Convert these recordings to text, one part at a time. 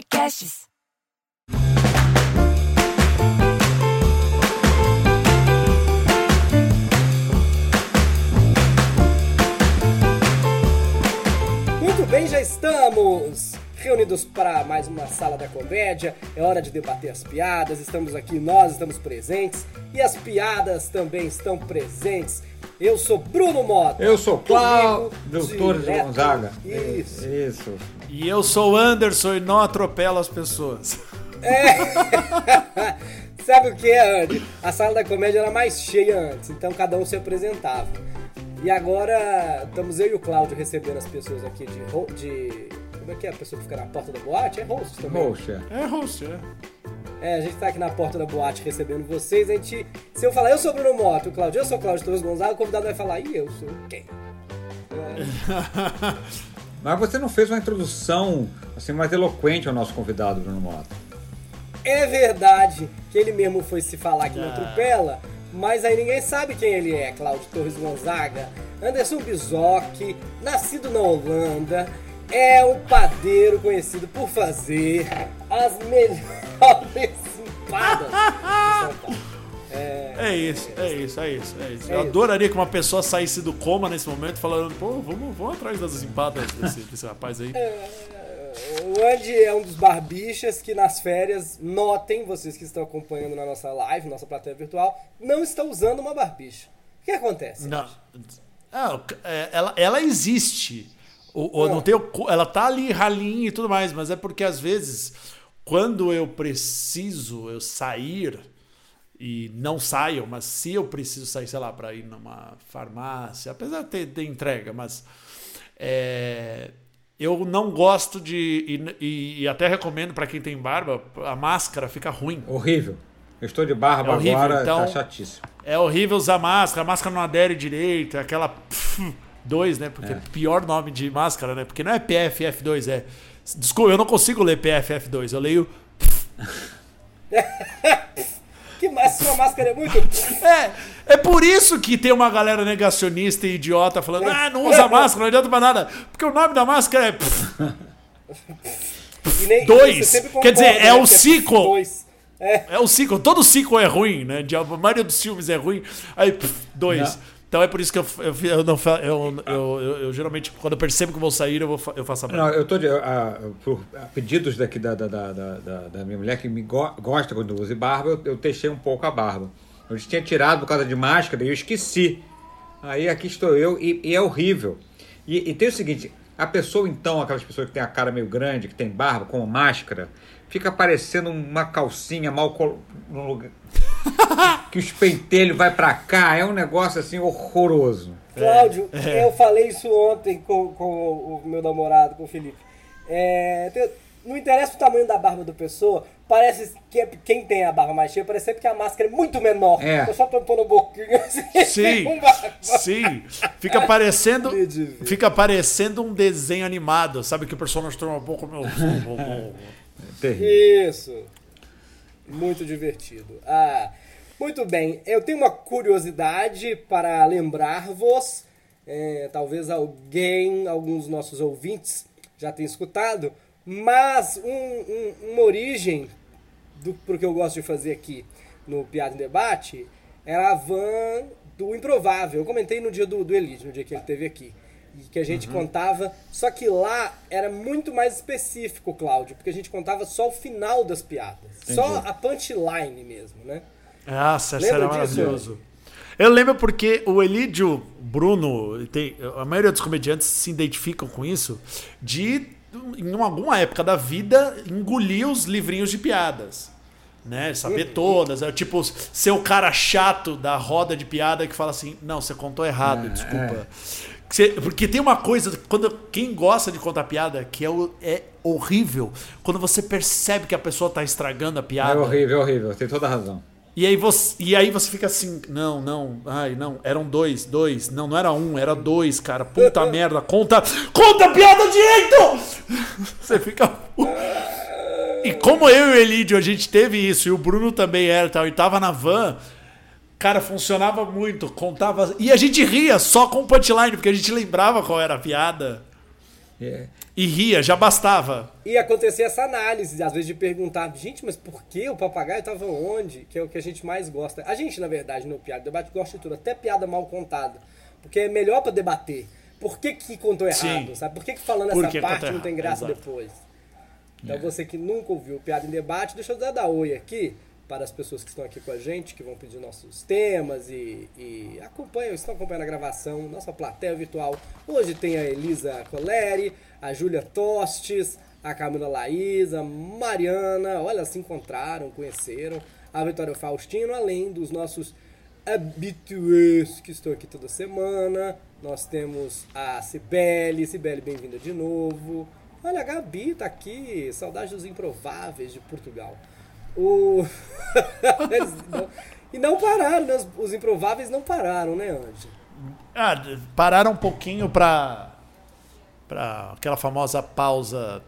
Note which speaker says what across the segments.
Speaker 1: Podcasts.
Speaker 2: Muito bem, já estamos reunidos para mais uma sala da comédia. É hora de debater as piadas. Estamos aqui, nós estamos presentes e as piadas também estão presentes. Eu sou Bruno Mota.
Speaker 3: Eu sou Cláudio Torres
Speaker 2: direto-
Speaker 3: Gonzaga.
Speaker 2: Isso.
Speaker 3: Isso.
Speaker 4: E eu sou o Anderson e não atropelo as pessoas.
Speaker 2: Sabe o que é, Andy? A sala da comédia era mais cheia antes, então cada um se apresentava. E agora estamos eu e o Cláudio recebendo as pessoas aqui de, de. Como é que é a pessoa que fica na porta da boate? É host também.
Speaker 3: Poxa.
Speaker 4: É, host, é.
Speaker 2: É, a gente tá aqui na porta da boate recebendo vocês. A gente. Se eu falar, eu sou Bruno Moto, o Cláudio, eu sou Cláudio Torres Gonzaga, o convidado vai falar, e eu sou quem?
Speaker 3: Mas você não fez uma introdução assim mais eloquente ao nosso convidado, Bruno Mota.
Speaker 2: É verdade que ele mesmo foi se falar que não
Speaker 4: Ah.
Speaker 2: atropela, mas aí ninguém sabe quem ele é, Cláudio Torres Gonzaga. Anderson Bizoc, nascido na Holanda, é um padeiro conhecido por fazer as melhores empadas Paulo.
Speaker 4: É isso, é isso, é isso, é isso.
Speaker 2: É
Speaker 4: Eu adoraria que uma pessoa saísse do coma nesse momento falando, pô, vamos, vamos atrás das empadas desse, desse rapaz aí.
Speaker 2: O Andy é um dos barbichas que nas férias, notem, vocês que estão acompanhando na nossa live, nossa plateia virtual, não está usando uma barbicha. O que acontece?
Speaker 4: Não. Ah, o é, ela, ela existe. O, o-
Speaker 2: Ah.
Speaker 4: não tem o ela tá ali ralinha e tudo mais, mas é porque às vezes, quando eu preciso eu sair, e não saio, mas se eu preciso sair, sei lá, para ir numa farmácia, apesar de ter, ter entrega, mas é, eu não gosto de. E, e- e até recomendo para quem tem barba, a máscara fica ruim.
Speaker 3: Horrível. Eu estou de barba
Speaker 4: É horrível,
Speaker 3: agora,
Speaker 4: então-
Speaker 3: tá chatíssimo.
Speaker 4: É horrível usar máscara, a máscara não adere direito, é aquela pf, 2, né? Porque é. pior nome de máscara, né? Porque não é PFF2, é. Desculpa, eu não consigo ler PFF2, eu leio.
Speaker 2: Que sua máscara é muito.
Speaker 4: É, é por isso que tem uma galera negacionista e idiota falando, ah, não usa máscara, não adianta pra nada. Porque o nome da máscara é.
Speaker 2: E nem-
Speaker 4: Dois.
Speaker 2: sempre
Speaker 4: Quer dizer,
Speaker 2: concorda,
Speaker 4: é
Speaker 2: né,
Speaker 4: o
Speaker 2: que
Speaker 4: ciclo.
Speaker 2: dois. É,
Speaker 4: É o ciclo, todo ciclo é ruim, né? A maioria dos filmes é ruim. Aí, pf, dois.
Speaker 3: Não.
Speaker 4: Então é por isso que eu, eu, eu não eu, eu, eu- geralmente, quando eu percebo que vou sair, eu, vou, eu faço a
Speaker 3: Não,
Speaker 4: barba.
Speaker 3: eu tô de, a, por a pedidos daqui da, da, da, da, da- da minha mulher que me go- gosta quando eu uso barba, eu, eu deixei um pouco a barba. Eu tinha tirado por causa de máscara e eu esqueci. Aí aqui estou eu e, e é horrível. E, e tem o seguinte, a pessoa então, aquelas pessoas que tem a cara meio grande, que tem barba com máscara, fica parecendo uma calcinha mal lugar que os pentelhos vai pra cá, é um negócio assim horroroso.
Speaker 2: Cláudio,
Speaker 4: É.
Speaker 2: eu falei isso ontem com, com o meu namorado, com o Felipe. É, não interessa o tamanho da barba da pessoa, parece que é- quem tem a barba mais cheia, parece sempre que a máscara é muito menor.
Speaker 3: É.
Speaker 2: Eu só tampando a boquinha assim.
Speaker 4: Sim, sim. Fica parecendo, fica parecendo um desenho animado, sabe? Que o personagem tem um pouco meu.
Speaker 3: Terrível.
Speaker 2: Isso. Muito divertido. Ah, muito bem. Eu tenho uma curiosidade para lembrar-vos. é, talvez alguém, alguns nossos ouvintes já tenham escutado, mas um- um- uma origem do pro que eu gosto de fazer aqui no Piada em Debate era a van do Improvável. Eu comentei no dia do, do Elite, no dia que ele esteve aqui. Que a gente contava. Só que lá era muito mais específico, Cláudio, porque a gente contava só o final das piadas. Só a punchline mesmo, né?
Speaker 4: Nossa, essa
Speaker 2: Lembra
Speaker 4: era
Speaker 2: disso?
Speaker 4: maravilhoso. Eu lembro porque o Elídio Bruno, tem, a maioria dos comediantes se identificam com isso, de, em alguma época da vida, engolir os livrinhos de piadas. Né? Saber todas. É tipo, ser o cara chato da roda de piada que fala assim: não, você contou errado, desculpa. Que você- porque tem uma coisa, quando quem gosta de contar piada, que é, é horrível, quando você percebe que a pessoa tá estragando a
Speaker 3: É
Speaker 4: piada.
Speaker 3: horrível, é horrível, tem toda a razão.
Speaker 4: E aí, você, e aí você fica assim, não, não, ai, não, eram dois, dois, não, não era um, era dois, cara, puta merda, conta, conta a piada direito! Você fica... E como eu e o Elidio, a gente teve isso, e o Bruno também era e tal, e tava na van, cara, funcionava muito, contava, e a gente ria só com o punchline, porque a gente lembrava qual era a piada.
Speaker 3: É,
Speaker 4: E ria, já bastava.
Speaker 2: E acontecia essa análise, às vezes, de perguntar, gente, mas por que o papagaio estava onde? Que é o que a gente mais gosta. A gente, na verdade, no Piada Debate, gosta de tudo, até piada mal contada. Porque é melhor para debater. Por que, que contou errado,
Speaker 4: Sim.
Speaker 2: sabe? Por que, que falando
Speaker 4: Por
Speaker 2: essa
Speaker 4: que
Speaker 2: parte não tem graça
Speaker 4: exato.
Speaker 2: depois? Então, você que nunca ouviu Piada em Debate, deixa eu dar, dar oi aqui para as pessoas que estão aqui com a gente, que vão pedir nossos temas e, e acompanham, estão acompanhando a gravação, nossa plateia virtual. Hoje tem a Elisa Coleri, a Júlia Tostes, a Camila Laís, a Mariana, olha, se encontraram, conheceram, a Vitória Faustino, além dos nossos habituês que estão aqui toda semana. Nós temos a Cibele, Cibele, bem-vinda de novo. Olha, a Gabi tá aqui, saudade dos improváveis de Portugal. O... Eles não- E não pararam, né? Os, improváveis não pararam, né, Andy?
Speaker 4: Ah, pararam um pouquinho pra, pra aquela famosa pausa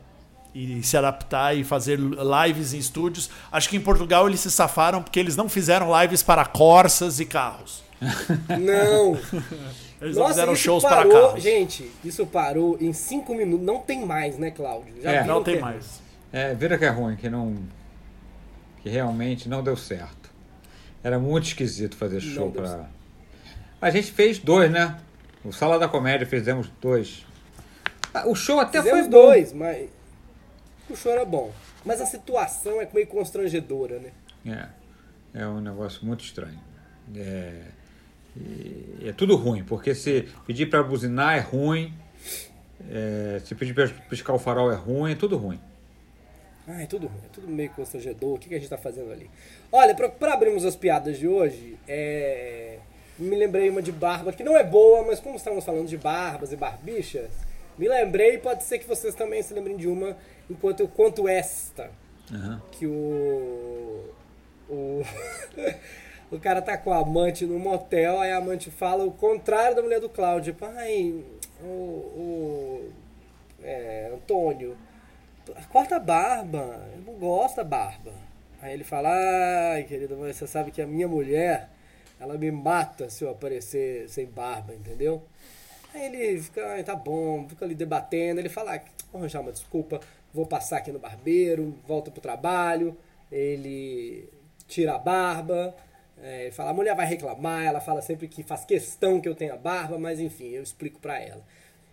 Speaker 4: e se adaptar e fazer lives em estúdios. Acho que em Portugal eles se safaram porque eles não fizeram lives para Corsas e carros.
Speaker 2: Não!
Speaker 4: Eles não
Speaker 2: Nossa,
Speaker 4: fizeram
Speaker 2: isso
Speaker 4: shows para
Speaker 2: parou,
Speaker 4: carros.
Speaker 2: gente, isso parou em cinco minutos. Não tem mais, né, Cláudio? Já
Speaker 3: É.
Speaker 4: Não tem mais.
Speaker 3: É, vira que é ruim, que não. Que realmente não deu certo. Era muito esquisito fazer show
Speaker 2: certo.
Speaker 3: A gente fez dois, né? O Sala da Comédia fizemos dois. Ah, O show até
Speaker 2: Fizemos
Speaker 3: foi bom.
Speaker 2: dois, mas o show era bom. Mas a situação é meio constrangedora, né?
Speaker 3: É, é um negócio muito estranho. É, e é tudo ruim, porque se pedir para buzinar é ruim, é, se pedir para piscar o farol é ruim, é tudo ruim.
Speaker 2: Ah, é tudo ruim, é tudo meio constrangedor. O que, que a gente tá fazendo ali? Olha, pra, pra abrirmos as piadas de hoje, é, me lembrei uma de barba, que não é boa, mas como estamos falando de barbas e barbichas, me lembrei, pode ser que vocês também se lembrem de uma, enquanto eu conto esta.
Speaker 3: Aham.
Speaker 2: que o. O, o cara tá com a amante no motel, aí a amante fala o contrário da mulher do Cláudio. Tipo, ai, o. o é, Antônio, corta a barba, eu não gosto da barba. Aí ele fala, ai, querida, mas você sabe que a minha mulher, ela me mata se eu aparecer sem barba, entendeu? Aí ele fica, "Ai, tá bom, fica ali debatendo. Ele fala, ah, vou arranjar uma desculpa, vou passar aqui no barbeiro, volta pro trabalho. Ele tira a barba, é, ele fala, a mulher vai reclamar, ela fala sempre que faz questão que eu tenha barba, mas enfim, eu explico pra ela.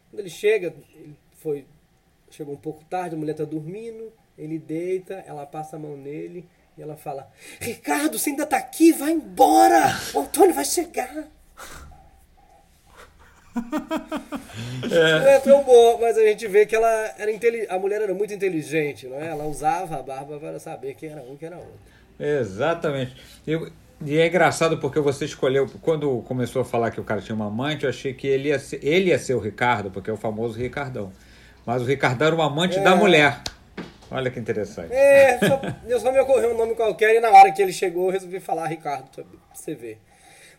Speaker 2: Quando ele chega, ele foi, chegou um pouco tarde, a mulher tá dormindo, ele deita, ela passa a mão nele e ela fala, Ricardo, você ainda tá aqui? Vai embora! O Antônio vai chegar! É. tão boa, mas a gente vê que ela era a mulher era muito inteligente, não é? Ela usava a barba para saber quem era um e quem era outro.
Speaker 3: Exatamente. Eu- e é engraçado porque você escolheu, quando começou a falar que o cara tinha uma amante, eu achei que ele ia ser, ele ia ser o Ricardo, porque é o famoso Ricardão. Mas o Ricardão era o amante
Speaker 2: É.
Speaker 3: da mulher. Olha que interessante.
Speaker 2: É, só, eu só me ocorreu um nome qualquer e na hora que ele chegou eu resolvi falar Ricardo, pra você ver.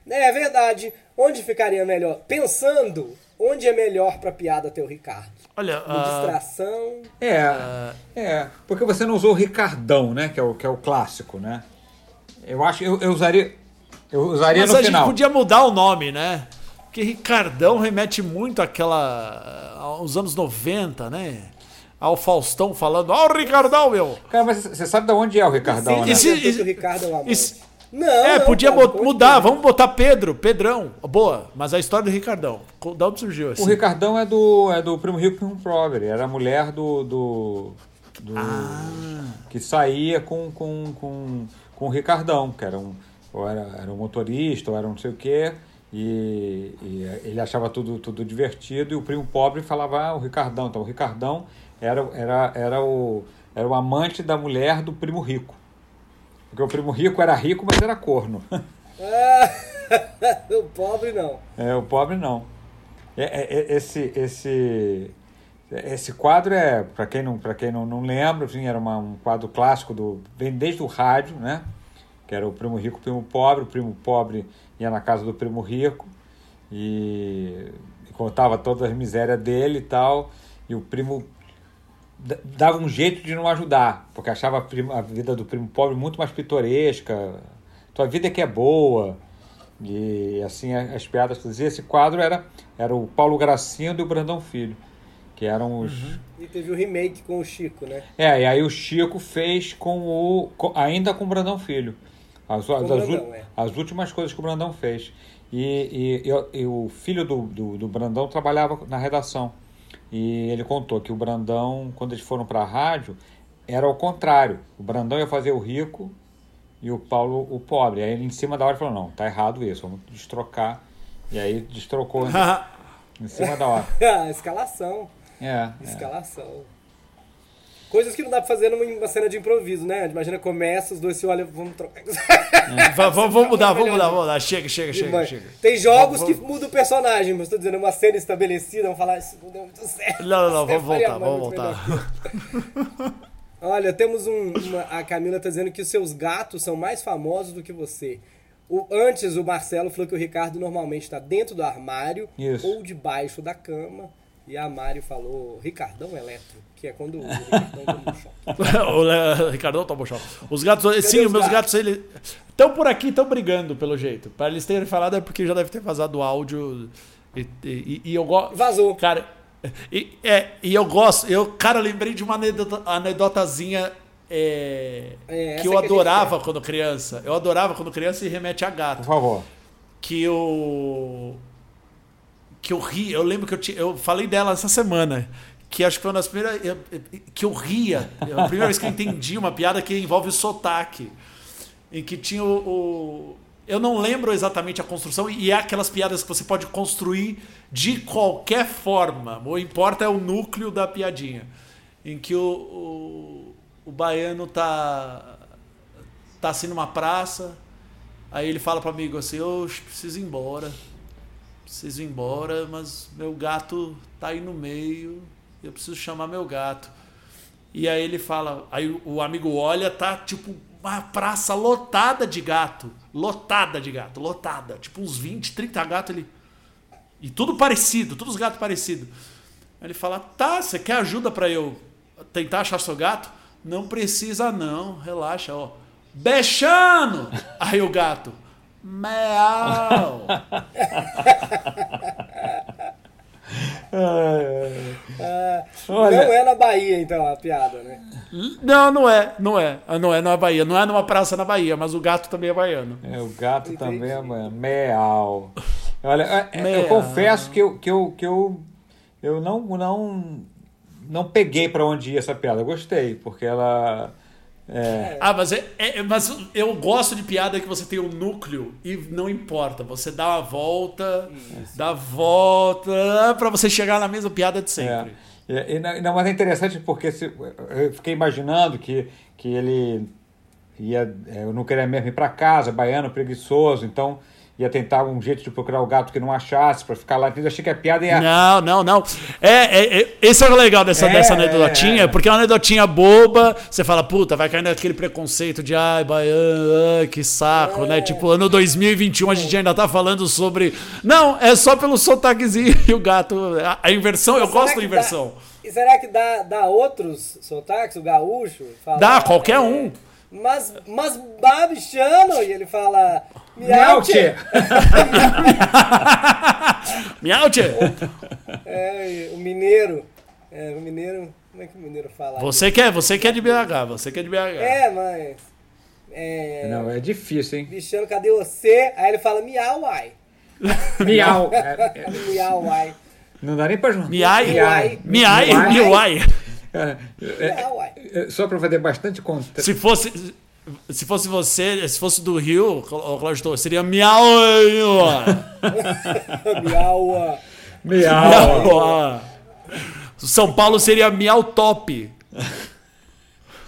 Speaker 2: É verdade. Onde ficaria melhor? Pensando, onde é melhor pra piada ter o Ricardo?
Speaker 4: Olha,
Speaker 2: No
Speaker 4: ah,
Speaker 2: distração.
Speaker 3: É, é, porque você não usou o Ricardão, né? Que é o, que é o clássico, né? Eu acho, eu, eu usaria, eu usaria
Speaker 4: mas
Speaker 3: no
Speaker 4: a
Speaker 3: final.
Speaker 4: gente podia mudar o nome, né? Porque Ricardão remete muito àquela. Aos anos 90, né? Ao Faustão falando, ó o Ricardão, meu!
Speaker 3: Cara, mas você sabe de onde é o Ricardão,
Speaker 2: Sim,
Speaker 3: né?
Speaker 4: E se-
Speaker 2: inventou
Speaker 4: e-
Speaker 2: que o Ricardo é o amante.
Speaker 4: e se-
Speaker 2: Não,
Speaker 4: é,
Speaker 2: não,
Speaker 4: podia
Speaker 2: conte
Speaker 4: mudar, vamos botar Pedro, Pedrão. Boa, mas a história do Ricardão. Da onde surgiu assim?
Speaker 3: O Ricardão é do, é do Primo Rico e Primo Pobre. Era a mulher do. do, do-
Speaker 4: Ah.
Speaker 3: Que saía com, com, com, com o Ricardão, que era um, ou era, era um motorista, ou era um não sei o quê. E, e ele achava tudo, tudo divertido. E o primo pobre falava, ah, o Ricardão. Então o Ricardão era, era, era, o, era o amante da mulher do primo rico. Porque o primo rico era rico, mas era corno.
Speaker 2: Ah, o pobre não.
Speaker 3: É, o pobre não. É, é, é, esse, esse, esse quadro é, para quem não, quem não, não lembra, assim, era uma, um quadro clássico do. Vem desde o rádio, né? Que era o primo rico, o primo pobre, o primo pobre ia na casa do primo rico e, e contava todas as misérias dele e tal. E o primo dava um jeito de não ajudar, porque achava a, prima- a vida do primo pobre muito mais pitoresca. Tua vida é que é boa. E assim as piadas que fazia. Esse quadro era, era o Paulo Gracindo e o Brandão Filho, Que eram os.
Speaker 2: E teve o remake com o Chico, né?
Speaker 3: É, e aí o Chico fez com o. com- ainda com o Brandão Filho. As, as, as
Speaker 2: Brandão, é.
Speaker 3: as últimas coisas que o Brandão fez. E, e, e- e o filho do, do, do Brandão trabalhava na redação. E ele contou que o Brandão, quando eles foram para a rádio, era o contrário. O Brandão ia fazer o rico e o Paulo o pobre. Aí ele em cima da hora falou: não, tá errado isso, vamos destrocar. E aí destrocou em cima da hora.
Speaker 2: Ah, escalação.
Speaker 3: É, é.
Speaker 2: Coisas que não dá pra fazer numa uma cena de improviso, né? Imagina, começa, os dois se olham, vamos trocar.
Speaker 4: Va- Vamos, vamos mudar, vamos mudar, vamos mudar. Chega, chega, chega, chega.
Speaker 2: Tem jogos
Speaker 4: Vamos-
Speaker 2: que mudam o personagem, mas tô dizendo, uma cena estabelecida, vamos falar, isso não deu muito certo.
Speaker 4: Não, não, não,
Speaker 2: Você
Speaker 4: vamos voltar, vamos voltar.
Speaker 2: Olha, temos um. uma- a Camila tá dizendo que os seus gatos são mais famosos do que você. O, antes, o Marcelo falou que o Ricardo normalmente está dentro do armário
Speaker 3: Isso.
Speaker 2: ou debaixo da cama. E a Mari falou Ricardão Eletro, que é quando o Ricardão toma um choque.
Speaker 4: o Ricardão tomou choque. Os gatos, sim,
Speaker 2: os
Speaker 4: meus
Speaker 2: gatos?
Speaker 4: gatos, eles estão por aqui, estão brigando, pelo jeito. Para eles terem falado é porque já deve ter vazado o áudio. E, e- e eu gosto.
Speaker 2: Vazou.
Speaker 4: Cara, e, é, e eu gosto. Eu, cara, lembrei de uma anedota, anedotazinha é,
Speaker 2: É,
Speaker 4: que eu
Speaker 2: que
Speaker 4: adorava quando criança. Eu adorava quando criança e remete a gato
Speaker 3: Por favor.
Speaker 4: que eu que eu ri, eu lembro que eu, ti- eu falei dela essa semana, que acho que foi uma das primeiras que eu ria, É a primeira vez que eu entendi uma piada que envolve o sotaque, em que tinha o, o- eu não lembro exatamente a construção e é aquelas piadas que você pode construir de qualquer forma, o importa é o núcleo da piadinha, em que o, o, o baiano tá tá assim numa praça Aí ele fala para amigo assim: Eu preciso ir embora. Preciso ir embora, mas meu gato tá aí no meio. Eu preciso chamar meu gato. E aí ele fala: Aí o- amigo olha, tá tipo uma praça lotada de gato. Lotada de gato, lotada. Tipo uns 20, 30 gatos ali. E tudo parecido, todos os gatos parecidos. Aí ele fala: Tá, você quer ajuda para eu tentar achar seu gato? Não precisa, não, relaxa, ó. Bechano! Aí o gato: Meau!
Speaker 2: Ah,
Speaker 3: Olha-
Speaker 2: Não é na Bahia, então, a piada, né?
Speaker 4: Não, não é, não é. Não é na Bahia, não é numa praça na Bahia, mas o gato também é baiano.
Speaker 3: É, o gato
Speaker 2: Entendi.
Speaker 3: também é mano, meal. Olha, é, é, eu
Speaker 4: Meal.
Speaker 3: confesso que eu, que eu, que eu, eu não, não, não peguei pra onde ia essa piada. Eu gostei, porque ela. É,
Speaker 4: Ah, mas, é, é- mas eu gosto de piada que você tem um núcleo e não importa. Você dá uma volta, dá a volta pra você chegar na mesma piada de sempre.
Speaker 3: É, e, não, não, mas é interessante porque se, eu fiquei imaginando que, que ele ia, é, eu não queria mesmo ir para casa, baiano, preguiçoso, então ia tentar um jeito de procurar o gato que não achasse para ficar lá. Eu achei que a piada ia.
Speaker 4: Não, não, não. É, é, é- esse é o legal dessa,
Speaker 3: É,
Speaker 4: dessa anedotinha,
Speaker 3: é.
Speaker 4: porque é uma anedotinha boba. Você fala, puta, vai cair naquele preconceito de ai, baiano, ai, que saco, né? Tipo, ano 2021 a gente ainda tá falando sobre. Não, é só pelo sotaquezinho e o gato. A, a inversão, eu
Speaker 2: Será
Speaker 4: gosto da inversão.
Speaker 2: Dá, e será que dá, dá outros sotaques? O gaúcho? Fala,
Speaker 4: Dá, qualquer
Speaker 2: é,
Speaker 4: um.
Speaker 2: Mas, mas babichano! E ele fala.
Speaker 3: Miau, tchê!
Speaker 4: Miau, tchê.
Speaker 2: É, o mineiro. É, o mineiro. Como é que o mineiro fala?
Speaker 4: Você quer, você quer de BH, você quer de BH.
Speaker 2: É, mas. É.
Speaker 3: Não, é difícil, hein?
Speaker 2: Bichano, cadê você? Aí ele fala miau, uai.
Speaker 3: Miau.
Speaker 2: Miau, uai.
Speaker 3: não dá nem para juntar.
Speaker 4: Miai,
Speaker 2: Miai.
Speaker 4: miai,
Speaker 3: Miai. É, é, é, só para fazer bastante conta.
Speaker 4: Se fosse, se fosse você, se fosse do Rio, o Cláudio seria miau.
Speaker 2: Miau.
Speaker 3: Miau.
Speaker 4: São Paulo seria miau top.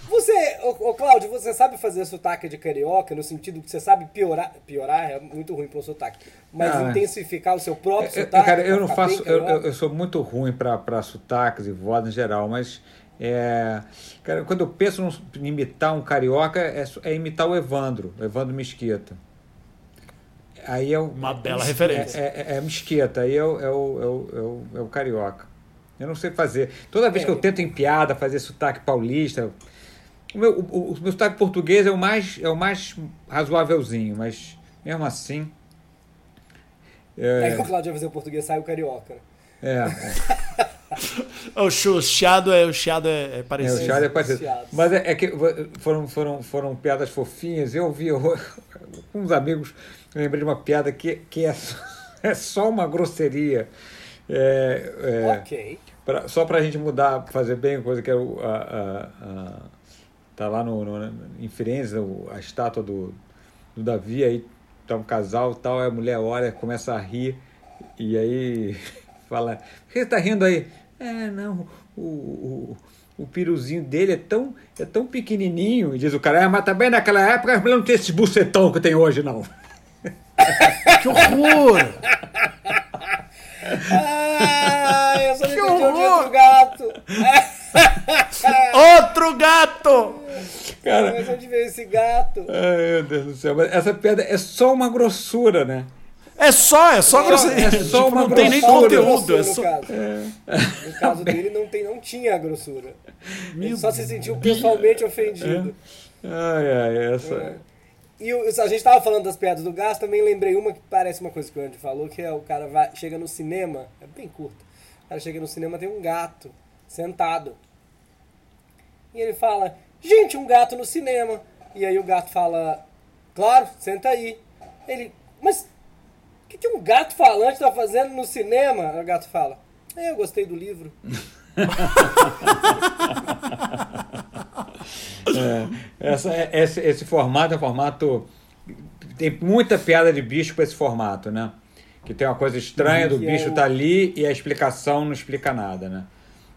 Speaker 2: Você, ô, ô Cláudio, você sabe fazer sotaque de carioca no sentido que você sabe piorar. Piorar é muito ruim para o sotaque. Mas
Speaker 3: Ah, é.
Speaker 2: intensificar o seu próprio
Speaker 3: Eu-
Speaker 2: sotaque.
Speaker 3: cara, eu não faço. Eu, eu- eu sou muito ruim para sotaques e vozes em geral, mas. É, cara, quando eu penso em imitar um carioca, é, é imitar o Evandro, o Evandro Mesquita. Aí é o,
Speaker 4: Uma bela
Speaker 3: é-
Speaker 4: referência.
Speaker 3: É, é, é Mesquita, aí é o, é, o, é, o, é, o, é o carioca. Eu não sei fazer. Toda vez que eu tento em piada fazer sotaque paulista. O meu, o, o- o meu sotaque português é o mais, é o mais razoávelzinho, mas mesmo assim.
Speaker 2: Aí o Cláudio vai fazer o português, sai o carioca. né?
Speaker 3: É, é.
Speaker 4: O chiado é, o chiado é, é
Speaker 3: É,
Speaker 4: parecido.
Speaker 3: o Charlie é parecido. Mas é, é que foram, foram, foram piadas fofinhas. Eu vi eu- com uns amigos, eu lembrei de uma piada que, que é, só, é só uma grosseria. É, é,
Speaker 2: Ok.
Speaker 3: pra- só pra gente mudar, fazer bem a coisa que é o. A, a- a- tá lá no, no, em Firenze o- a estátua do, do Davi, aí tá um casal e tal, aí a mulher olha, começa a rir, e aí fala, por que você tá rindo aí? É, não, o, o, o piruzinho dele é tão, é tão pequenininho, e diz o cara, é, mas também naquela época não tinham esse bucetão que tem hoje, não.
Speaker 4: Que horror!
Speaker 2: Ah, eu só
Speaker 4: Que horror!
Speaker 2: gato.
Speaker 4: Outro gato!
Speaker 3: Cara,
Speaker 2: Mas onde veio esse gato?
Speaker 3: ai, meu Deus do céu, mas essa piada é só uma grossura, né?
Speaker 4: É só, é só grosseria.
Speaker 3: é só
Speaker 4: Tipo, não tem nem conteúdo. É
Speaker 2: no
Speaker 4: só...
Speaker 2: caso.
Speaker 3: É.
Speaker 2: No caso dele, não, tem, não tinha grossura. Ele só se sentiu pessoalmente ofendido.
Speaker 3: Ai, ai, essa...
Speaker 2: É. E a gente tava falando das piadas do gato, também lembrei uma que parece uma coisa que o Andy falou, que é o cara vai, chega no cinema, é bem curto. O cara chega no cinema, tem um gato sentado. E ele fala, gente, um gato no cinema. E aí o gato fala, claro, senta aí. Ele, mas que, que um gato falante tá fazendo no cinema? O gato fala, é, eu gostei do livro.
Speaker 3: É, essa, é- esse, esse formato é um formato. Tem muita piada de bicho para esse formato, né? Que tem uma coisa estranha do
Speaker 2: Que
Speaker 3: bicho
Speaker 2: é
Speaker 3: tá ali e a explicação não explica nada, né?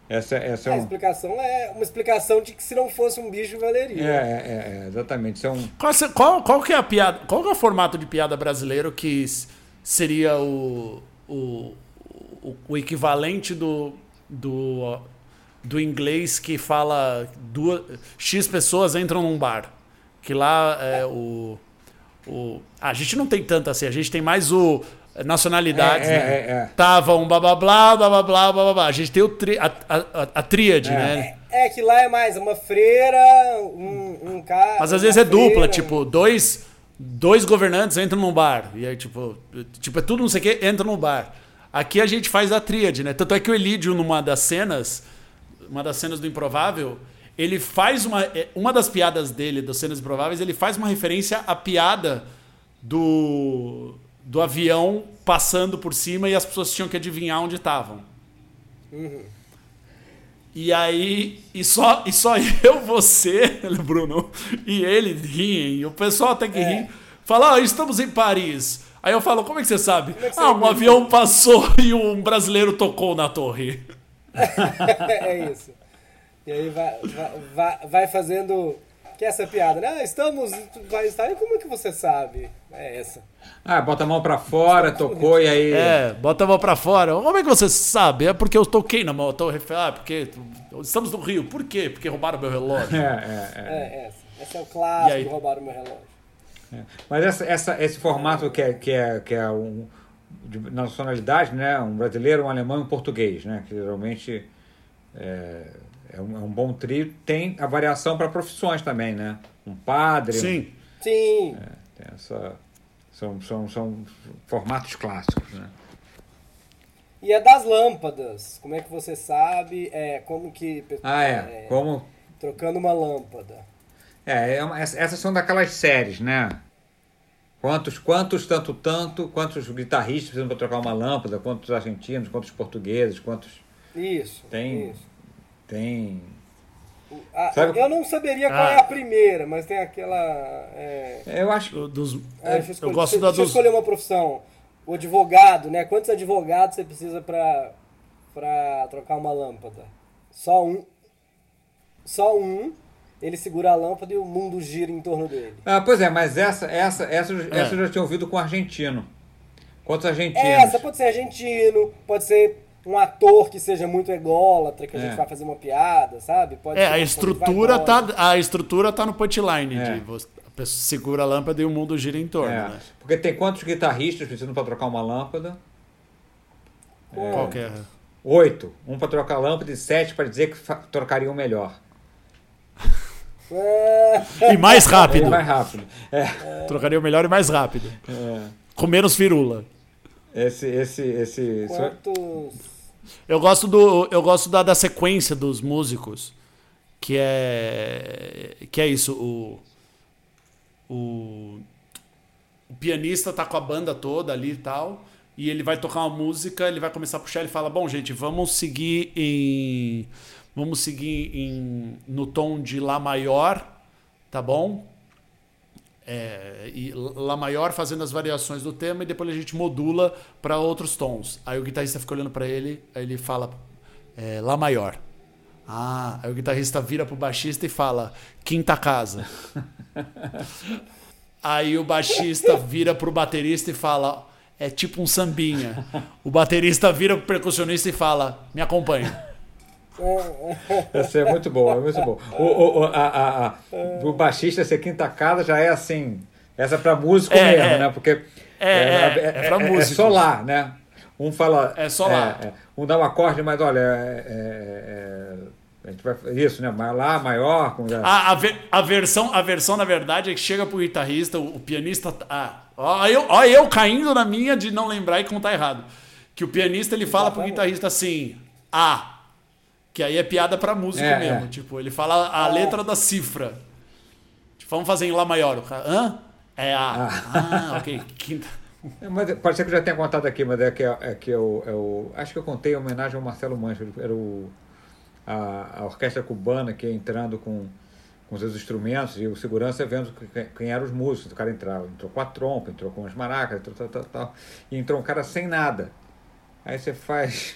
Speaker 3: Essa, essa é
Speaker 2: A
Speaker 3: um.
Speaker 2: explicação é uma explicação de que se não fosse um bicho,
Speaker 3: É,
Speaker 2: valeria.
Speaker 3: é, é, é, exatamente. Isso é um.
Speaker 4: Qual, qual, qual que é a piada? Qual que é o formato de piada brasileiro que seria o, o, o, equivalente do, do, do inglês que fala duas, X pessoas entram num bar. Que lá é o, o. A gente não tem tanto assim, a gente tem mais o nacionalidades,
Speaker 3: é,
Speaker 4: né?
Speaker 3: É, é.
Speaker 4: Tá, Tava um blá blá blá, blá blá blá, blá. A gente tem o tri, a, a, a, a tríade, é. né?
Speaker 2: É, é que lá é mais uma freira, um, um cara.
Speaker 4: Mas às vezes é freira, dupla,
Speaker 2: um...
Speaker 4: tipo, dois, dois governantes entram num bar. E aí, tipo, tipo, é tudo não sei o que, entra num bar. Aqui a gente faz a tríade, né? Tanto é que o Elídio, numa das cenas, uma das cenas do Improvável, ele faz uma. é, Uma das piadas dele, das cenas improváveis, ele faz uma referência à piada do. do avião passando por cima e as pessoas tinham que adivinhar onde estavam. E aí, e só, e só eu, você, Bruno, e ele riem, e o pessoal até que ri, fala, ah, estamos em Paris. Aí eu falo, como é que você sabe?
Speaker 2: é que você
Speaker 4: ah, um
Speaker 2: viu?
Speaker 4: avião passou e um brasileiro tocou na torre.
Speaker 2: é isso. E aí vai, vai, vai fazendo. Que é essa piada, né? Ah, estamos. Vai estar. E como é que você sabe? É essa.
Speaker 3: Ah, bota a mão pra fora, tocou e aí.
Speaker 4: É, bota a mão pra fora. Como é que você sabe? É porque eu toquei na mão. Torre Eiffel. Ah, porque estamos no Rio. Por quê? Porque roubaram meu relógio.
Speaker 3: É, é, é.
Speaker 2: É essa. Essa é o clássico
Speaker 4: E aí?
Speaker 2: de roubar o meu relógio.
Speaker 3: É. Mas essa, essa, esse formato que é, que é, que é um, de nacionalidade, né? Um brasileiro, um alemão e um português, né? Que geralmente é, é, um, é um bom trio. Tem a variação para profissões também, né? Um padre. um-
Speaker 4: Sim.
Speaker 2: Sim.
Speaker 3: tem essa, são, são, são formatos clássicos, né?
Speaker 2: E é das lâmpadas. Como é que você sabe? É, como que.
Speaker 3: Ah, é. Como
Speaker 2: Trocando uma lâmpada.
Speaker 3: É, é uma- essa- essas são daquelas séries, né? Quantos, quantos, tanto, tanto, quantos guitarristas precisam para trocar uma lâmpada, quantos argentinos, quantos portugueses, quantos.
Speaker 2: Isso.
Speaker 3: Tem.
Speaker 2: Isso.
Speaker 3: Tem. Sabe-
Speaker 2: Eu não saberia qual
Speaker 4: Ah.
Speaker 2: é a primeira, mas tem aquela. É,
Speaker 3: Eu acho.
Speaker 4: Do- Dos,
Speaker 2: é, deixa eu, escolher,
Speaker 4: gosto da
Speaker 2: deixa
Speaker 4: dos.
Speaker 2: escolher uma profissão. O advogado, né? Quantos advogados você precisa pra, pra trocar uma lâmpada? Só um. Só um. Ele segura a lâmpada e o mundo gira em torno dele.
Speaker 3: Ah, pois é, mas essa, essa, essa, eu-
Speaker 4: É.
Speaker 3: essa eu já tinha ouvido com argentino. Quantos argentinos?
Speaker 2: Essa pode ser argentino, pode ser um ator que seja muito ególatra, que a
Speaker 3: É.
Speaker 2: gente vai fazer uma piada, sabe? Pode
Speaker 4: É,
Speaker 2: ser
Speaker 4: a estrutura tá, a estrutura tá no punchline.
Speaker 3: É.
Speaker 4: De você, a pessoa segura a lâmpada e o mundo gira em torno,
Speaker 3: É,
Speaker 4: né?
Speaker 3: Porque tem quantos guitarristas precisam para trocar uma lâmpada?
Speaker 2: embora.
Speaker 4: Qual que é?
Speaker 3: Oito. Um para trocar a lâmpada e sete para dizer que trocariam melhor.
Speaker 2: É,
Speaker 4: E mais rápido.
Speaker 3: Ele vai rápido. É.
Speaker 4: Trocaria o melhor e mais rápido.
Speaker 3: é.
Speaker 4: Com menos firula.
Speaker 3: Esse, esse, esse.
Speaker 2: quantos.
Speaker 4: Eu gosto do. Eu gosto da, da sequência dos músicos. Que é. Que é isso. O. O. O pianista tá com a banda toda ali e tal. E ele vai tocar uma música, ele vai começar a puxar, ele fala: Bom, gente, vamos seguir em. Vamos seguir em, no tom de Lá maior, tá bom? É, e Lá maior fazendo as variações do tema e depois a gente modula para outros tons. Aí o guitarrista fica olhando para ele, aí ele fala é, Lá maior. Ah, aí o guitarrista vira pro baixista e fala Quinta casa. aí o baixista vira pro baterista e fala é tipo um sambinha. O baterista vira pro percussionista e fala Me acompanha.
Speaker 3: Essa é muito boa, é muito bom. O, o, a, a, a, o baixista ser quinta casa já é assim. Essa é pra músico
Speaker 4: É,
Speaker 3: mesmo,
Speaker 4: é.
Speaker 3: né? Porque
Speaker 4: É, é, é pra
Speaker 3: é
Speaker 4: músico.
Speaker 3: só lá, né? Um fala.
Speaker 4: É só lá.
Speaker 3: é, um dá um acorde, mas olha. é- é- é- a gente vai isso, né? Lá, maior. Com,
Speaker 4: A, a, ver- a versão, a versão, na verdade, é que chega pro guitarrista, o, o pianista. Ah, ó, eu, ó, eu caindo na minha de não lembrar e contar errado. Que o pianista ele fala pro guitarrista assim, A. Que aí é piada pra músico
Speaker 3: É,
Speaker 4: mesmo.
Speaker 3: é.
Speaker 4: Tipo, ele fala a letra da cifra. Tipo, vamos fazer em Lá maior. Hã? É A. Ah, ok. Quinta.
Speaker 3: É, Mas pode ser que eu já tenha contado aqui, mas é que, é que eu, eu acho que eu contei em homenagem ao Marcelo Mancho. Era o, a, a orquestra cubana que ia entrando com, com seus instrumentos e o segurança vendo que- quem eram os músicos. O cara entrava, entrou com a trompa, entrou com as maracas, tal, tal, tal, tal, e entrou um cara sem nada. Aí você faz.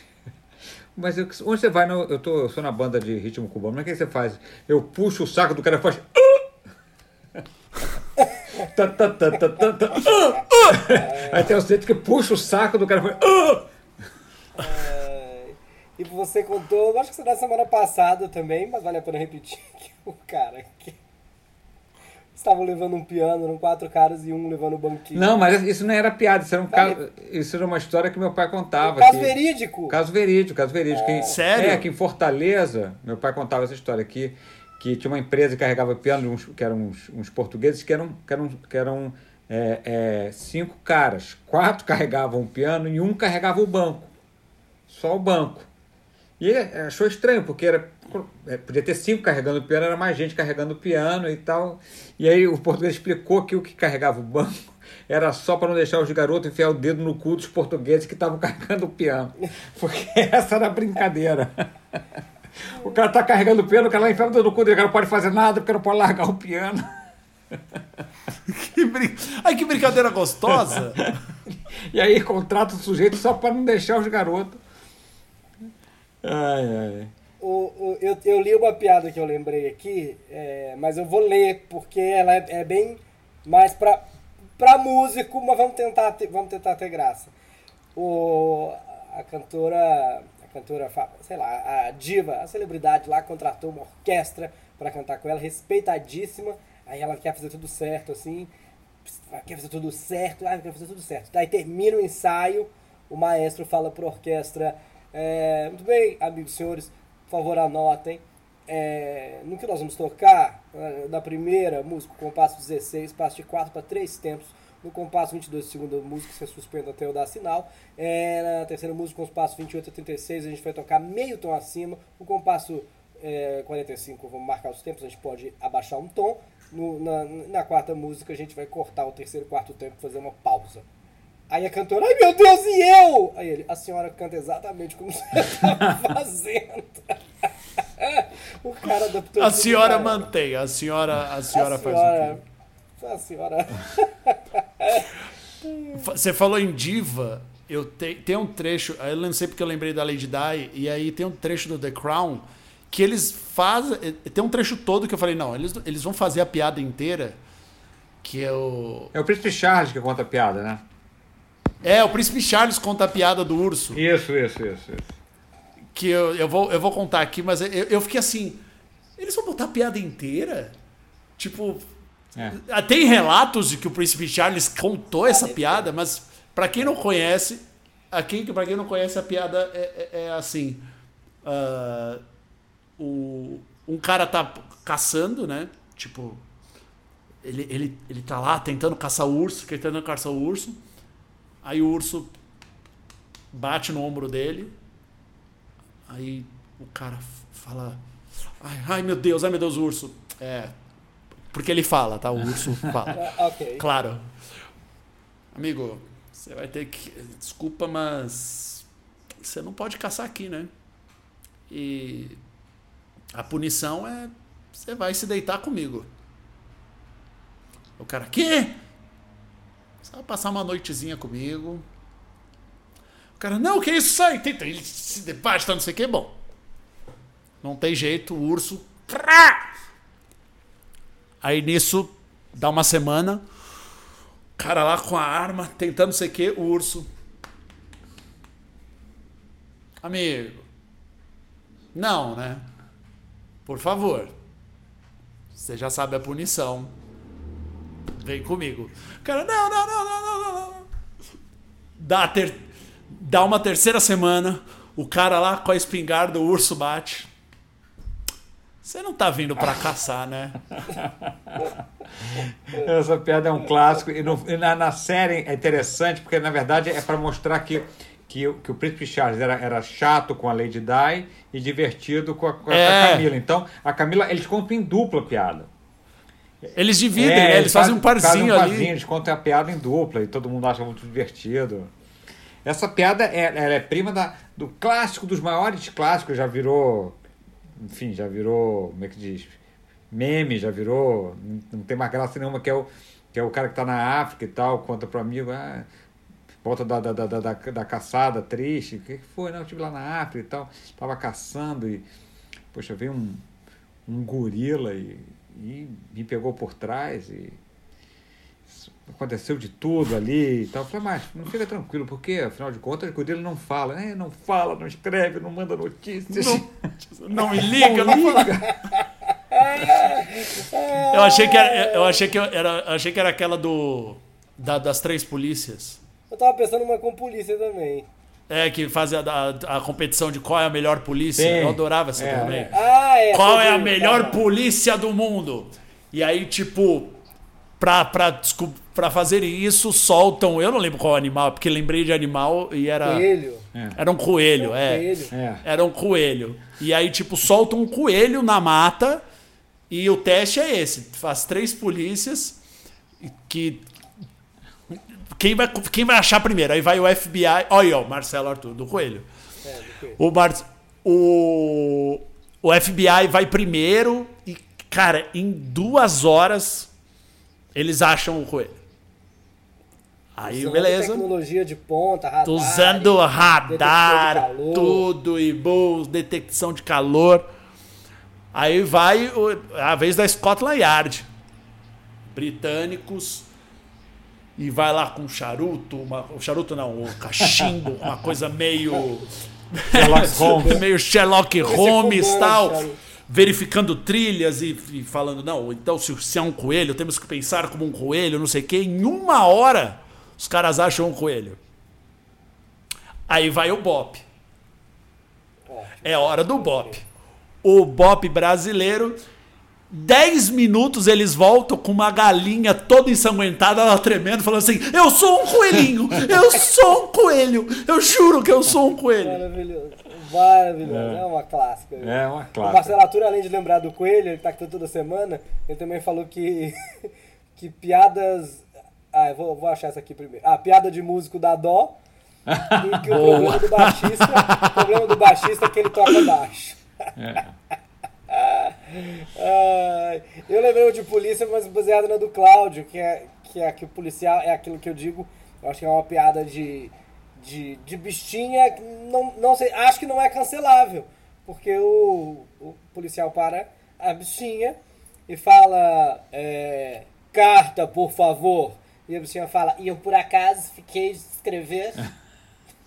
Speaker 3: Mas eu- onde você vai? Eu, tô, eu sou na banda de ritmo cubano, mas o que você faz? Eu puxo o saco do cara e faz. Aí tem o centro que puxa o saco do cara e faz.
Speaker 2: E você contou, acho que você na semana passada também, mas vale a pena repetir que o cara que estavam levando um piano, eram quatro caras e um levando o banquinho.
Speaker 3: Não, mas isso não era piada, isso era um caso. Isso era uma história que meu pai contava.
Speaker 2: Caso
Speaker 3: que-
Speaker 2: verídico.
Speaker 3: Caso verídico, caso verídico. Que,
Speaker 4: Sério?
Speaker 3: É, que em Fortaleza, meu pai contava essa história aqui, que tinha uma empresa que carregava piano, uns, que eram uns, uns portugueses, que eram, que eram, que eram é, é, cinco caras. Quatro carregavam o piano e um carregava o banco. Só o banco. E ele achou estranho, porque era, é, podia ter cinco carregando o piano, era mais gente carregando o piano e tal. E aí o português explicou que o que carregava o banco era só para não deixar os garotos enfiar o dedo no cu dos portugueses que estavam carregando o piano. Porque essa era a brincadeira. O cara tá carregando o piano, o cara lá enfia o dedo no cu dele, o cara não pode fazer nada porque não pode largar o piano.
Speaker 4: Que brin... Ai, que brincadeira gostosa.
Speaker 3: E aí contrata o sujeito só para não deixar os garotos. Ai, ai.
Speaker 2: O- o- eu, eu li uma piada que eu lembrei aqui, é, mas eu vou ler, porque ela é, é bem mais pra, pra músico, mas vamos tentar, ter, vamos tentar ter graça. O, a cantora, a cantora, sei lá, a diva, a celebridade lá contratou uma orquestra pra cantar com ela, respeitadíssima, aí ela quer fazer tudo certo, assim, quer fazer tudo certo, ah, quer fazer tudo certo. Daí termina o ensaio, o maestro fala para a orquestra, é, muito bem, amigos senhores, por favor anotem, é, no que nós vamos tocar, é, na primeira música, compasso 16, passo de 4 para 3 tempos, no compasso 22, segunda música, você suspende até eu dar sinal, é, na terceira música, com os passos 28 a 36, a gente vai tocar meio tom acima, o compasso é, 45, vamos marcar os tempos, a gente pode abaixar um tom, no- na, na quarta música a gente vai cortar o terceiro e quarto tempo e fazer uma pausa. Aí a cantora, ai meu Deus, e eu? Aí ele, a senhora canta exatamente como você estava fazendo. o cara adaptou
Speaker 4: A senhora
Speaker 2: cara.
Speaker 4: mantém, a senhora, a senhora
Speaker 2: a
Speaker 4: faz
Speaker 2: senhora,
Speaker 4: o quê?
Speaker 2: A senhora.
Speaker 4: Você falou em diva, eu te, tem um trecho, eu não sei porque eu lembrei da Lady Di, e aí tem um trecho do The Crown que eles fazem, tem um trecho todo que eu falei, não, eles, eles vão fazer a piada inteira, que é o...
Speaker 3: É o Príncipe Charles que conta a piada, né?
Speaker 4: É, o Príncipe Charles conta a piada do urso.
Speaker 3: Isso, isso, isso. isso.
Speaker 4: que eu, eu, vou, eu vou contar aqui, mas eu, eu fiquei assim. Eles vão botar a piada inteira? Tipo.
Speaker 3: É.
Speaker 4: ah, Tem relatos de que o Príncipe Charles contou essa piada, mas pra quem não conhece, a quem, pra quem não conhece, a piada é, é- é assim. ah, o, um cara tá caçando, né? Tipo. Ele, ele, ele tá lá tentando caçar o urso, tentando caçar o urso. Aí o urso bate no ombro dele Aí o cara fala: Ai, ai meu Deus, ai meu Deus, o urso. É. Porque ele fala, tá? O urso fala.
Speaker 2: Ah, ok.
Speaker 4: Claro. Amigo, você vai ter que. Desculpa, mas. Você não pode caçar aqui, né? E. A punição é. Você vai se deitar comigo. O cara, quê? Você vai passar uma noitezinha comigo. O cara, não, que isso? Sai! Tenta, ele se debate, tá, não sei o que. Bom, não tem jeito, o urso. Aí nisso, dá uma semana, o cara lá com a arma, tentando não sei o que, o urso. Amigo. Não, né? Por favor. Você já sabe a punição. Vem comigo. O cara, não, não, não, não, não, não. Dá, ter... Dá uma terceira semana, o cara lá com a espingarda, o urso bate. Você não tá vindo pra caçar, né?
Speaker 3: Essa piada é um clássico. E, no- e na, na série é interessante, porque na verdade é para mostrar que, que, o- que o Príncipe Charles era, era chato com a Lady Di e divertido com a, com a- com a
Speaker 4: É.
Speaker 3: Camila. Então, a Camila, eles contam em dupla piada.
Speaker 4: Eles dividem,
Speaker 3: É,
Speaker 4: né? Eles fazem um parzinho
Speaker 3: fazem um
Speaker 4: ali.
Speaker 3: parzinho, Eles contam a piada em dupla e todo mundo acha muito divertido. Essa piada é, ela é prima da, do clássico, dos maiores clássicos, já virou. Enfim, já virou. Como é que diz? Meme, já virou. Não tem mais graça nenhuma, que é o, que é o cara que tá na África e tal, conta pro amigo, ah, volta da, da, da, da, da, da caçada triste. O que que foi? Não, eu estive lá na África e tal, tava caçando e. Poxa, veio um, um gorila e, e me pegou por trás e aconteceu de tudo ali e tal. Eu falei, mas não fica tranquilo, porque afinal de contas o gorila não fala, né? Não fala, não escreve, não manda notícias.
Speaker 4: Não me liga, não fala. Eu achei que era, eu achei que era, achei que era aquela do da- das três polícias.
Speaker 2: Eu tava pensando numa com polícia também.
Speaker 4: É, que fazia a, a competição de qual é a melhor polícia.
Speaker 3: Sim.
Speaker 4: Eu adorava essa
Speaker 3: É,
Speaker 4: também.
Speaker 3: é.
Speaker 2: Ah, é.
Speaker 4: Qual é a melhor polícia do mundo? E aí, tipo, pra, pra, pra fazerem isso, soltam. Eu não lembro qual animal, porque lembrei de animal e era.
Speaker 2: Coelho.
Speaker 4: Era um coelho, é.
Speaker 2: Coelho.
Speaker 3: É.
Speaker 4: Era um coelho. E aí, tipo, soltam um coelho na mata. E o teste é esse: faz três polícias que. Quem vai, quem vai achar primeiro? Aí vai o FBI. Olha aí, ó, Marcelo Arthur, do Coelho.
Speaker 2: É, do coelho.
Speaker 4: O, Mar... o... o FBI vai primeiro e, cara, em duas horas eles acham o coelho. Aí,
Speaker 2: Usando
Speaker 4: beleza.
Speaker 2: Tecnologia de ponta, radar.
Speaker 4: Tô usando radar, tudo e boa, detecção de calor. Aí vai a vez da Scotland Yard. Britânicos. E vai lá com charuto, uma, o charuto não, o cachimbo, uma coisa meio.
Speaker 3: Sherlock Holmes.
Speaker 4: meio Sherlock
Speaker 2: Esse
Speaker 4: Holmes
Speaker 2: comando,
Speaker 4: tal. Verificando trilhas e, e falando, não, então se, se é um coelho, temos que pensar como um coelho, não sei o quê. Em uma hora, os caras acham um coelho. Aí vai o Bop. É hora do Bop. O Bop brasileiro. 10 minutos eles voltam com uma galinha toda ensanguentada, ela tremendo, falando assim: Eu sou um coelhinho! Eu sou um coelho! Eu juro que eu sou um coelho!
Speaker 2: Maravilhoso. Maravilhoso. É, uma clássica.
Speaker 3: É uma
Speaker 2: O
Speaker 3: clássica.
Speaker 2: Marcelo Arthur, além de lembrar do coelho, ele tá aqui toda semana, ele também falou que, que piadas. Ah, eu vou, vou achar essa aqui primeiro. Ah, piada de músico da dó. E que o problema do baixista. O problema do baixista é que ele toca baixo. Ai, eu lembrei de polícia, mas baseada na do Cláudio, que é, que é que o policial é aquilo que eu digo. Eu acho que é uma piada de, de, de bichinha. Não, não sei, acho que não é cancelável. Porque o, o policial para a bichinha e fala: é, carta, por favor. E a bichinha fala: e eu por acaso fiquei de escrever.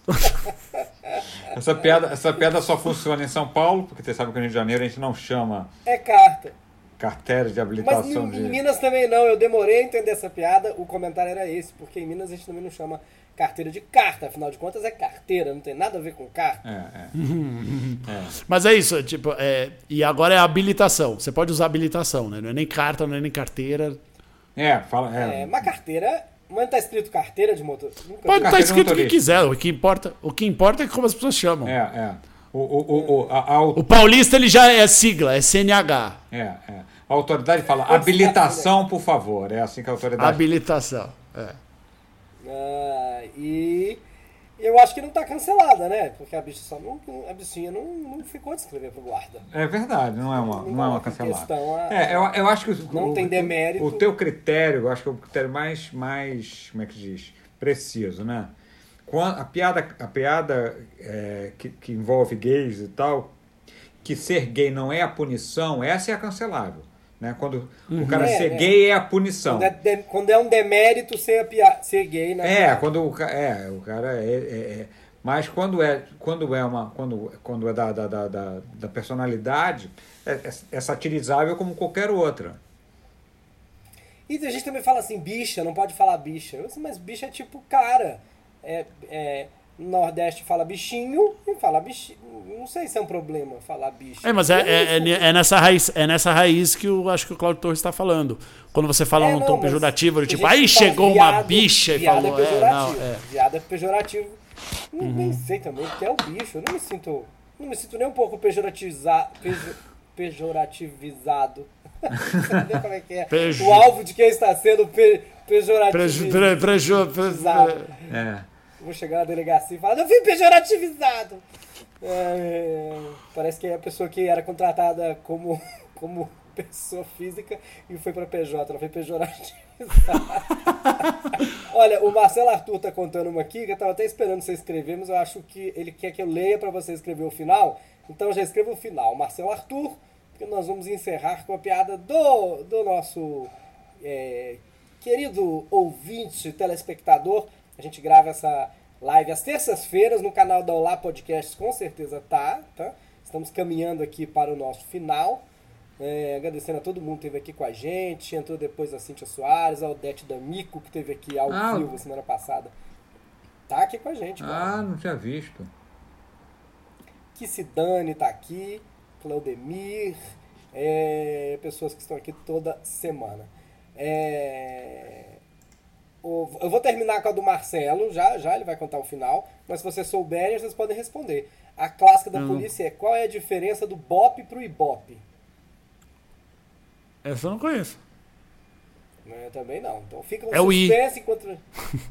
Speaker 3: Essa piada, essa piada só funciona em São Paulo, porque você sabe que no Rio de Janeiro a gente não chama
Speaker 2: É carta.
Speaker 3: carteira de
Speaker 2: Mas
Speaker 3: habilitação
Speaker 2: em,
Speaker 3: de.
Speaker 2: em Minas também não, eu demorei a entender essa piada, o comentário era esse, porque em Minas a gente também não chama carteira de carta, afinal de contas é carteira, não tem nada a ver com carta.
Speaker 3: É, é.
Speaker 4: Mas é isso, tipo, é, e agora é habilitação. Você pode usar habilitação, né? Não é nem carta, não é nem carteira.
Speaker 3: É, fala. É,
Speaker 2: É, mas carteira, mas tá escrito carteira de motor. Nunca
Speaker 4: Pode estar
Speaker 3: Carteira
Speaker 4: escrito o que quiser, o que importa, o que importa é como as pessoas chamam.
Speaker 3: é, é. O, o, o, o, a, a,
Speaker 4: O paulista ele já é sigla, é CNH.
Speaker 3: é, é. a autoridade fala habilitação, por favor. É assim que a autoridade.
Speaker 4: Habilitação. É.
Speaker 2: Ah, e eu acho que não tá cancelada, né? Porque a bicha não, a bichinha não, não ficou de escrever pro guarda.
Speaker 3: É verdade, não é uma, não é uma cancelada.
Speaker 2: questão, a-
Speaker 3: É, eu, eu acho que o-
Speaker 2: Não
Speaker 3: o,
Speaker 2: tem demérito.
Speaker 3: O teu critério, eu acho que é o critério mais, mais como é que diz, preciso, né? Quan- A piada, a piada é, que, que envolve gays e tal, que ser gay não é a punição, essa é a cancelável. Né? Quando o cara
Speaker 2: É,
Speaker 3: ser
Speaker 2: é.
Speaker 3: gay é a punição.
Speaker 2: Quando é, de- quando é um demérito ser, a pia- ser gay, né?
Speaker 3: É, quando o, é, o cara é, é- é- Mas quando é, quando é uma. Quando, quando é da, da, da, da- da personalidade, é, é, é satirizável como qualquer outra.
Speaker 2: E a gente também fala assim, bicha, não pode falar bicha. Disse, mas bicha é tipo cara. É, é, no Nordeste fala bichinho e fala bichinho. Não sei se é um problema falar bicha.
Speaker 4: É, mas é, é, é, é nessa raiz, é nessa raiz que eu acho que o Claudio Torres está falando. Quando você fala
Speaker 2: É,
Speaker 4: num
Speaker 2: não,
Speaker 4: tom pejorativo, tipo, aí
Speaker 2: que
Speaker 4: chegou uma
Speaker 2: viado-
Speaker 4: bicha e
Speaker 2: viado
Speaker 4: falou.
Speaker 2: É
Speaker 4: É,
Speaker 2: pejorativo.
Speaker 4: não, é.
Speaker 2: Viado é pejorativo. Nem, nem sei também, porque é o bicho. Eu não me sinto. Não me sinto nem um pouco pejoratizado. Pejo, pejorativizado. Sabe como é que é?
Speaker 4: Pejo-
Speaker 2: O alvo de quem está sendo pe,
Speaker 4: Preju,
Speaker 2: pejorativizado.
Speaker 4: pre, preju, pre-
Speaker 2: Exato.
Speaker 3: É.
Speaker 2: Vou chegar na delegacia e falar, eu fui pejorativizado. É, parece que é a pessoa que era contratada como, como pessoa física e foi pra PJ, ela foi pejorativizada. Olha, o Marcelo Arthur tá contando uma aqui, que eu tava até esperando você escrever, mas eu acho que ele quer que eu leia pra você escrever o final. Então já escrevo o final. Marcelo Arthur, porque nós vamos encerrar com a piada do, do nosso é, querido ouvinte, telespectador. A gente grava essa live às terças-feiras no canal da Olá Podcasts, com certeza tá, tá? Estamos caminhando aqui para o nosso final. É, agradecendo a todo mundo que esteve aqui com a gente. Entrou depois a Cíntia Soares, a Odete D'Amico, que esteve aqui ao
Speaker 3: Ah,
Speaker 2: vivo semana passada. Tá aqui com a gente, cara.
Speaker 3: Ah, não tinha visto.
Speaker 2: Que se dane tá aqui, Claudemir, é, pessoas que estão aqui toda semana. É, eu vou terminar com a do Marcelo, já, já ele vai contar o final, mas se vocês souberem, vocês podem responder. A clássica da polícia é qual é a diferença do BOP pro IBOP?
Speaker 4: Essa eu não conheço.
Speaker 2: Eu também não. Então fica um
Speaker 4: É o I.
Speaker 2: enquanto.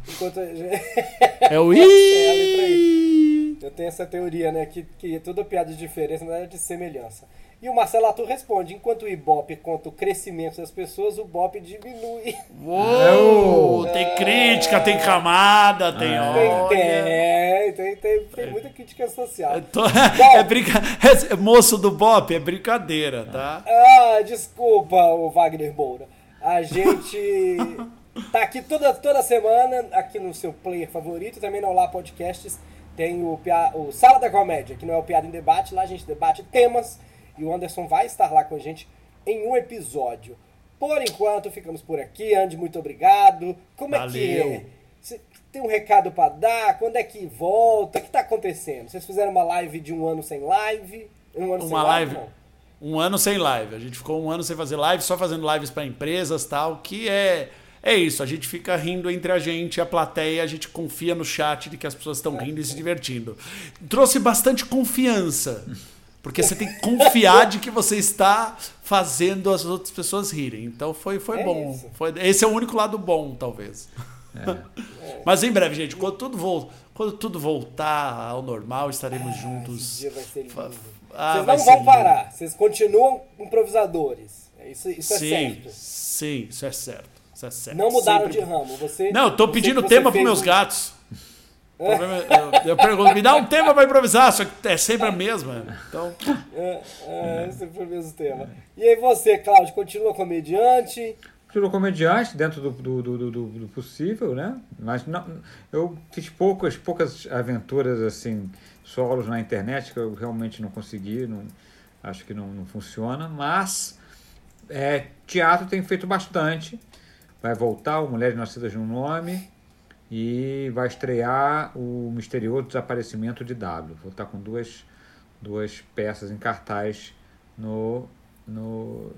Speaker 2: enquanto
Speaker 4: É o I.
Speaker 2: Eu tenho essa teoria, né? Que, que toda piada de diferença não é de semelhança. E o Marcelo Arthur responde: enquanto o Ibope conta o crescimento das pessoas, o Bop diminui.
Speaker 4: Uou, tem crítica, tem camada, tem
Speaker 2: Tem,
Speaker 4: olha.
Speaker 2: tem, tem, tem, tem muita crítica social.
Speaker 4: É, to- é brinca... é- moço do Bop, é brincadeira, tá?
Speaker 2: Ah, desculpa, o Wagner Moura. A gente tá aqui toda, toda semana, aqui no seu player favorito, também no Olá Podcasts. Tem o, o Sala da Comédia, que não é o Piada em Debate, lá a gente debate temas e o Anderson vai estar lá com a gente em um episódio. Por enquanto, ficamos por aqui. Andy, muito obrigado. Como é que
Speaker 4: Valeu.
Speaker 2: é? Tem um recado pra dar? Quando é que volta? O que tá acontecendo? Vocês fizeram uma live de um ano sem live? Um ano sem
Speaker 4: Uma live.
Speaker 2: não?
Speaker 4: Um ano sem live. A gente ficou um ano sem fazer live, só fazendo lives para empresas tal, que é. É isso, a gente fica rindo entre a gente, a plateia, a gente confia no chat de que as pessoas estão rindo e se divertindo. Trouxe bastante confiança. Porque você tem que confiar de que você está fazendo as outras pessoas rirem. Então foi, foi
Speaker 2: É
Speaker 4: bom.
Speaker 2: isso.
Speaker 4: Foi, esse é o único lado bom, talvez. Mas em breve, gente, quando tudo, vol quando tudo voltar ao normal, estaremos juntos.
Speaker 2: Esse dia vai ser lindo.
Speaker 4: Ah,
Speaker 2: Vocês não vão
Speaker 4: lindo.
Speaker 2: parar. Vocês continuam improvisadores. Isso, isso é
Speaker 4: sim,
Speaker 2: certo.
Speaker 4: sim, isso é certo. Isso é certo.
Speaker 2: Não mudaram
Speaker 4: Sempre-
Speaker 2: de ramo. Você,
Speaker 4: Não, eu tô
Speaker 2: você-
Speaker 4: pedindo tema
Speaker 2: fez
Speaker 4: meus gatos. O problema é- eu, eu pergunto, me dá um tema pra improvisar, só que é sempre a mesma. Então,
Speaker 2: É, é, foi o mesmo tema. E aí você, Cláudio, continua comediante?
Speaker 3: Tirou comediante dentro do, do, do, do- do- possível, né? Mas não, eu fiz poucas, poucas aventuras assim, solos na internet, que eu realmente não consegui, não, acho que não, não funciona, mas é, teatro tem feito bastante. Vai voltar o Mulheres Nascidas de um Nome e vai estrear o misterioso desaparecimento de W. Vou estar com duas, duas peças em cartaz no, no,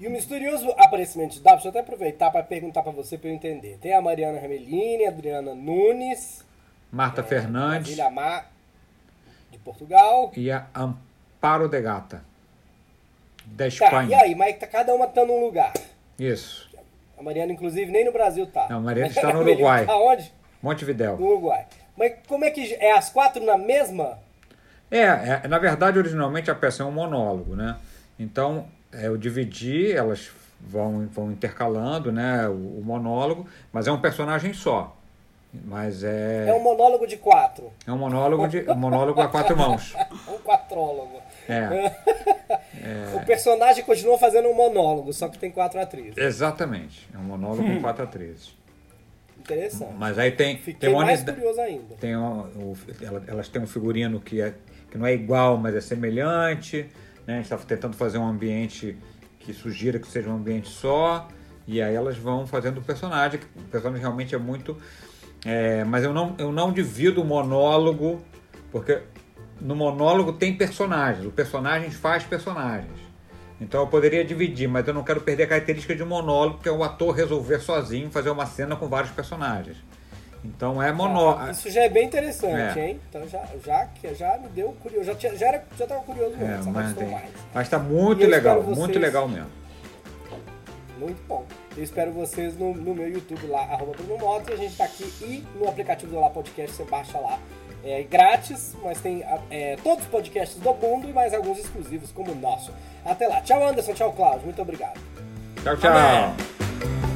Speaker 2: E o misterioso aparecimento de W, deixa eu até aproveitar para perguntar para você, para eu entender. Tem a Mariana Ramelini, a Adriana Nunes,
Speaker 3: Marta Fernandes.
Speaker 2: Brasília Mar... de Portugal.
Speaker 3: E a Amparo de Gata, da
Speaker 2: Tá,
Speaker 3: Espanha.
Speaker 2: e aí, mas tá cada uma tá num lugar.
Speaker 3: Isso.
Speaker 2: A Mariana, inclusive, nem no Brasil tá.
Speaker 3: Não, a Mariana está no Uruguai.
Speaker 2: Tá onde?
Speaker 3: Montevidéu.
Speaker 2: No Uruguai. Mas como é que. É as quatro na mesma?
Speaker 3: É, é, na verdade, originalmente a peça é um monólogo, né? Então, é, eu dividi, elas vão, vão intercalando, né, o, o monólogo, mas é um personagem só. Mas é,
Speaker 2: É um monólogo de quatro.
Speaker 3: é um monólogo, de, um monólogo a quatro mãos.
Speaker 2: Um quatrólogo.
Speaker 3: É,
Speaker 2: O personagem continua fazendo um monólogo, só que tem quatro atrizes.
Speaker 3: exatamente. É um monólogo com quatro atrizes.
Speaker 2: Interessante.
Speaker 3: Mas aí tem,
Speaker 2: Fiquei
Speaker 3: tem
Speaker 2: mais
Speaker 3: unidade-
Speaker 2: curioso ainda.
Speaker 3: tem o- ela- elas têm um figurino que, é, que não é igual, mas é semelhante. Né? A gente está tentando fazer um ambiente que sugira que seja um ambiente só. E aí elas vão fazendo o personagem. que O personagem realmente é muito. é, mas eu não, eu não divido o monólogo, porque no monólogo tem personagens. O personagem faz personagens. Então eu poderia dividir, mas eu não quero perder a característica de um monólogo, que é o ator resolver sozinho fazer uma cena com vários personagens. Então é monólogo.
Speaker 2: Isso já é bem interessante,
Speaker 3: É.
Speaker 2: hein? Então já, já, já me deu curioso. Já, tinha, já, era, já tava curioso
Speaker 3: É,
Speaker 2: mesmo,
Speaker 3: mas, tem,
Speaker 2: mais.
Speaker 3: mas tá muito legal,
Speaker 2: espero
Speaker 3: muito
Speaker 2: vocês-
Speaker 3: legal mesmo.
Speaker 2: Muito bom. Eu espero vocês no, no meu YouTube lá, arroba Bruno Moto, e a gente tá aqui e no aplicativo do Lá Podcast você baixa lá. É grátis, mas tem é, todos os podcasts do mundo e mais alguns exclusivos como o nosso. Até lá. Tchau, Anderson. Tchau, Cláudio. Muito obrigado.
Speaker 3: Tchau, tchau.
Speaker 2: Amém.